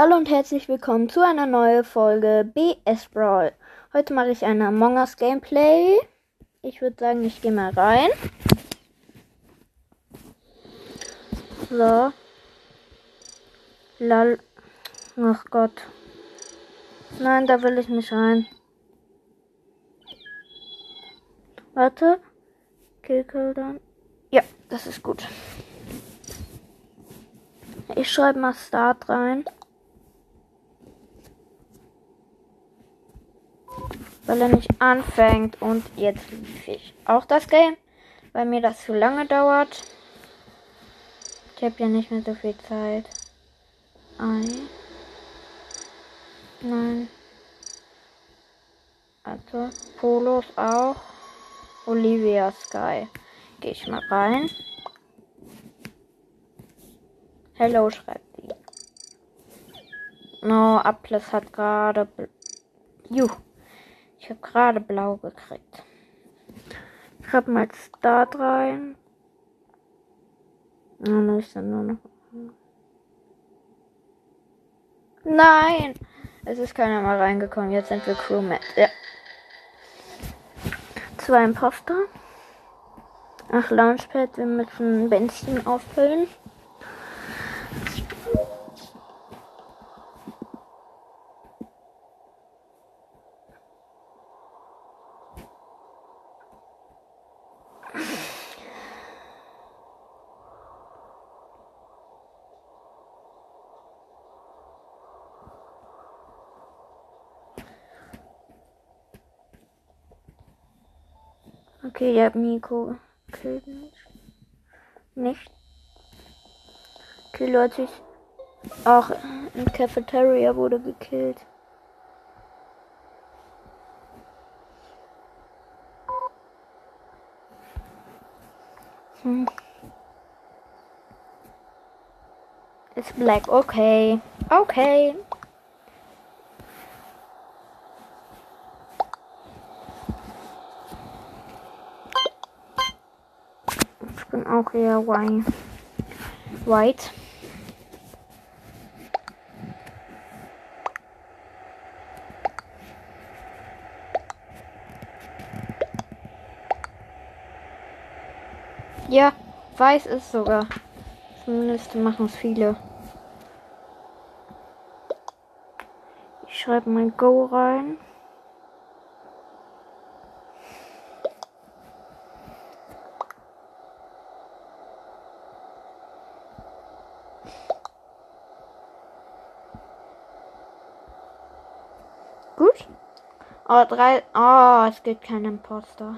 Hallo und herzlich willkommen zu einer neuen Folge BS Brawl. Heute mache ich ein Among Us Gameplay. Ich würde sagen, ich gehe mal rein. So. Lal. Ach Gott. Nein, da will ich nicht rein. Warte. Killcall dann. Ja, das ist gut. Ich schreibe mal Start rein. Weil er nicht anfängt. Und jetzt lief ich auch das Game. Weil mir das zu lange dauert. Ich habe ja nicht mehr so viel Zeit. Ein. Nein. Also, Polos auch. Olivia Sky. Gehe ich mal rein. Hello, schreibt sie. No, Aples hat gerade. Juh. Ich habe gerade blau gekriegt. Ich habe mal Start rein. Dann ist dann nur noch. Nein! Es ist keiner mal reingekommen. Jetzt sind wir Crewmat. Ja. Zwei Imposter. Ach, Launchpad. Wir müssen Benzin auffüllen. Okay, der Miko killt mich. Nicht. Okay, Leute, ich. Auch im Cafeteria wurde gekillt. Hm. It's black. Okay. Okay. Ich bin auch eher white. Ja, weiß ist sogar. Zumindest machen es viele. Ich schreibe mein Go rein. Gut. Oh, drei. Oh, es gibt keinen Imposter.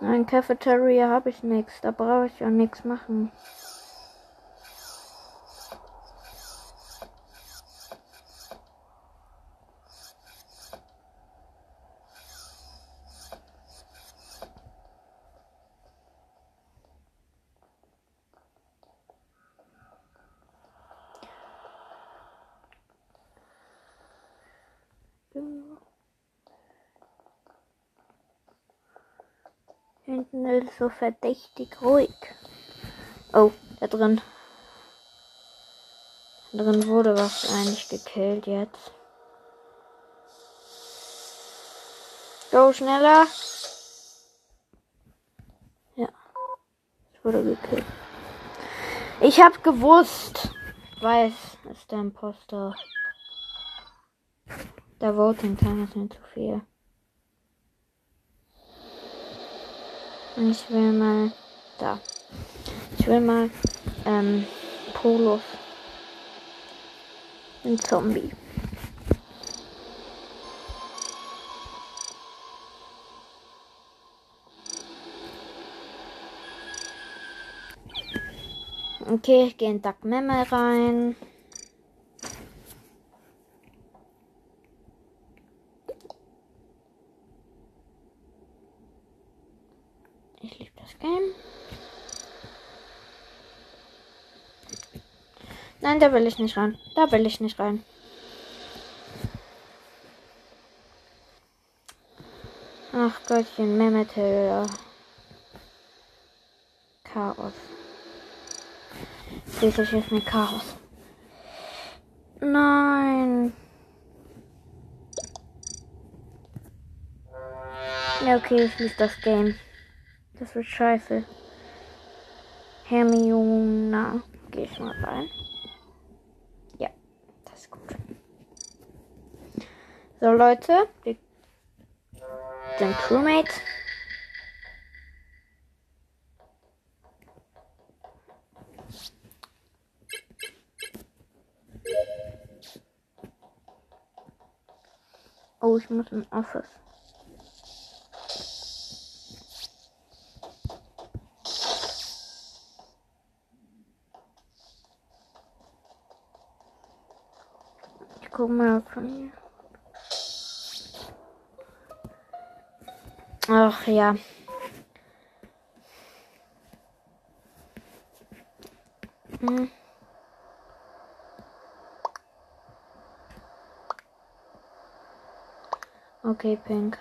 Nein, Cafeteria habe ich nichts. Da brauche ich ja nichts machen. Hinten ist so verdächtig ruhig. Oh, da drin. Da drin wurde wahrscheinlich gekillt jetzt. Go schneller. Ja. Es wurde gekillt. Ich hab gewusst. Weiß, ist der Imposter. Der Voting Time ist nicht zu viel. Ich will mal da. Ich will mal ähm, Polos. Ein Zombie. Okay, ich gehe in Duck Memme rein. Ich liebe das Game. Nein, da will ich nicht rein. Da will ich nicht rein. Ach Gottchen, Mehmet Höller. Chaos. Das ist ein Chaos. Nein. Ja, okay, ich schließe das Game. Das wird scheiße. Hermione. Gehe ich mal rein. Ja, das ist gut. So, Leute. Wir sind Crewmates. Oh, ich muss im Office. Ich guck mal von hier. Ach ja. Hm. Okay, Pink.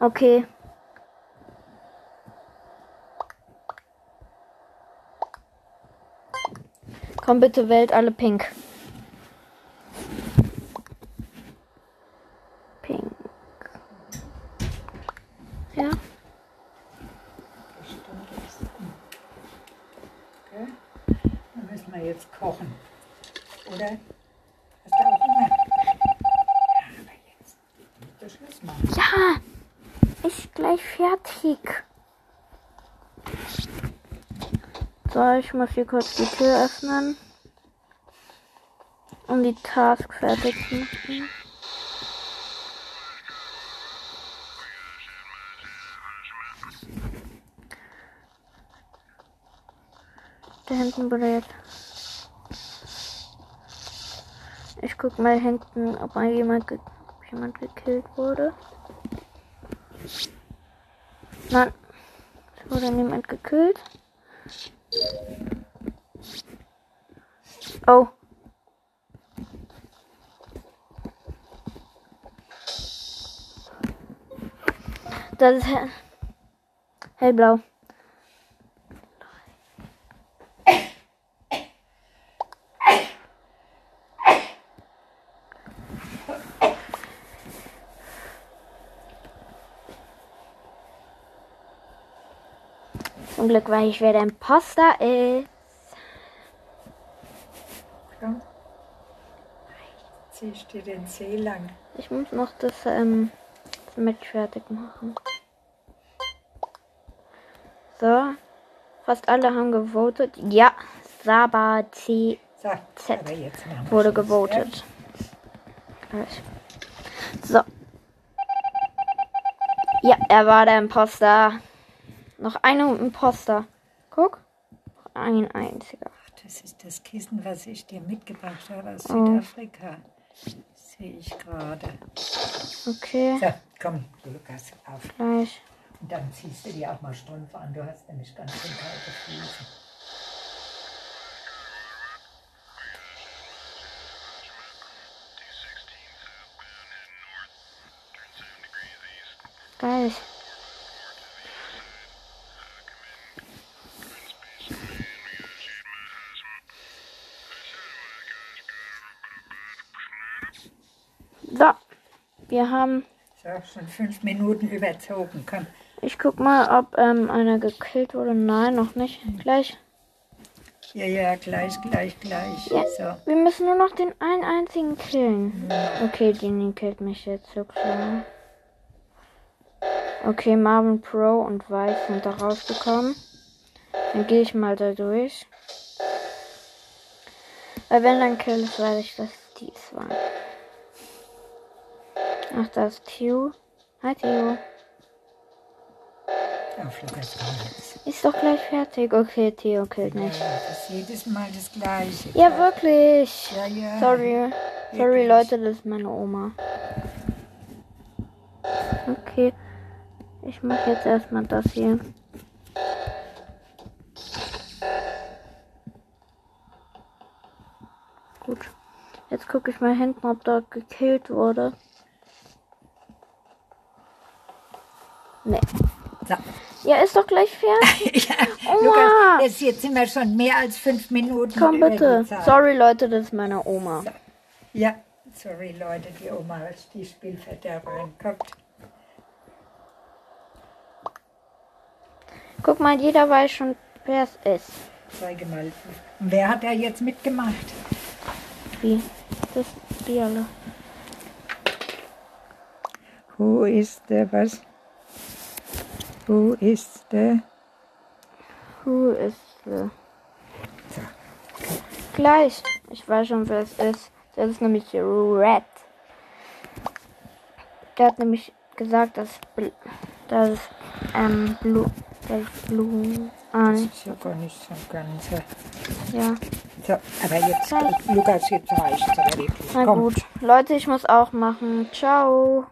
Okay. Komm bitte, wählt alle pink. Pink. Ja. Okay. Dann müssen wir jetzt kochen. Oder? Hast du auch Hunger? Ja, aber jetzt du Schluss machen. Ja, ist gleich fertig. So, ich muss hier kurz die Tür öffnen. Um die Task fertig machen. Da hinten wurde. Ich guck mal hinten, ob mal jemand, ge jemand gekillt wurde. Nein, es wurde niemand gekillt. Oh. Das ist hell hellblau. Zum Glück weiß ich, wer der Imposter ist. Komm. Zieh ich dir den Zeh lang. Ich muss noch das, ähm, das Match fertig machen. So. Fast alle haben gewotet. Ja, Saba C So, Z wurde gewotet. So. Ja, er war der Imposter. Noch ein Imposter. Guck. Ein einziger. Ja? Das ist das Kissen, was ich dir mitgebracht habe aus Oh. Südafrika. Sehe ich gerade. Okay. So, komm, Lukas, auf. Gleich. Und dann ziehst du dir auch mal Strümpfe an. Du hast nämlich ganz schön kalte Füße. Gleich. So. Wir haben. So, schon fünf Minuten überzogen. Komm. Ich guck mal, ob ähm, einer gekillt wurde. Nein, noch nicht. Gleich. Ja, ja, gleich, gleich, gleich. Ja. So. Wir müssen nur noch den einen einzigen killen. Okay, Genie killt mich jetzt so klar. Okay, Marvin Pro und Weiß sind da rausgekommen. Dann gehe ich mal da durch. Weil wenn dann kill ist, weiß ich, dass dies war. Ach, da ist Tio. Hi jetzt. Ist doch gleich fertig. Okay, Theo killt Ja, mich. das ist jedes Mal das Gleiche. Ja, wirklich. Ja, ja. Sorry. Sorry. Leute, das ist meine Oma. Okay. Ich mache jetzt erstmal das hier. Gut. Jetzt gucke ich mal hinten, ob da gekillt wurde. Nee. So. Ja, ist doch gleich fertig. ja, Oma! Lukas, jetzt, jetzt sind wir schon mehr als fünf Minuten. Komm über bitte. die Zeit. Sorry Leute, das ist meine Oma. Ja, sorry Leute, die Oma ist die Spielverderberin. Kommt. Guck mal, jeder weiß schon, wer es ist. Zeige mal. Und wer hat da jetzt mitgemacht? Wie? Das die alle. Wo ist der was? Wo ist der? Who ist the? Gleich. Ich weiß schon, wer es ist. Das ist nämlich Red. Der hat nämlich gesagt, dass Bl dass ähm Blue, das Blue. Ah, Das nicht. ist ja gar nicht so ganz. äh, Ja. So, aber jetzt, Lukas, jetzt reicht es aber wirklich. Na Komm. gut. Leute, ich muss auch machen. Ciao.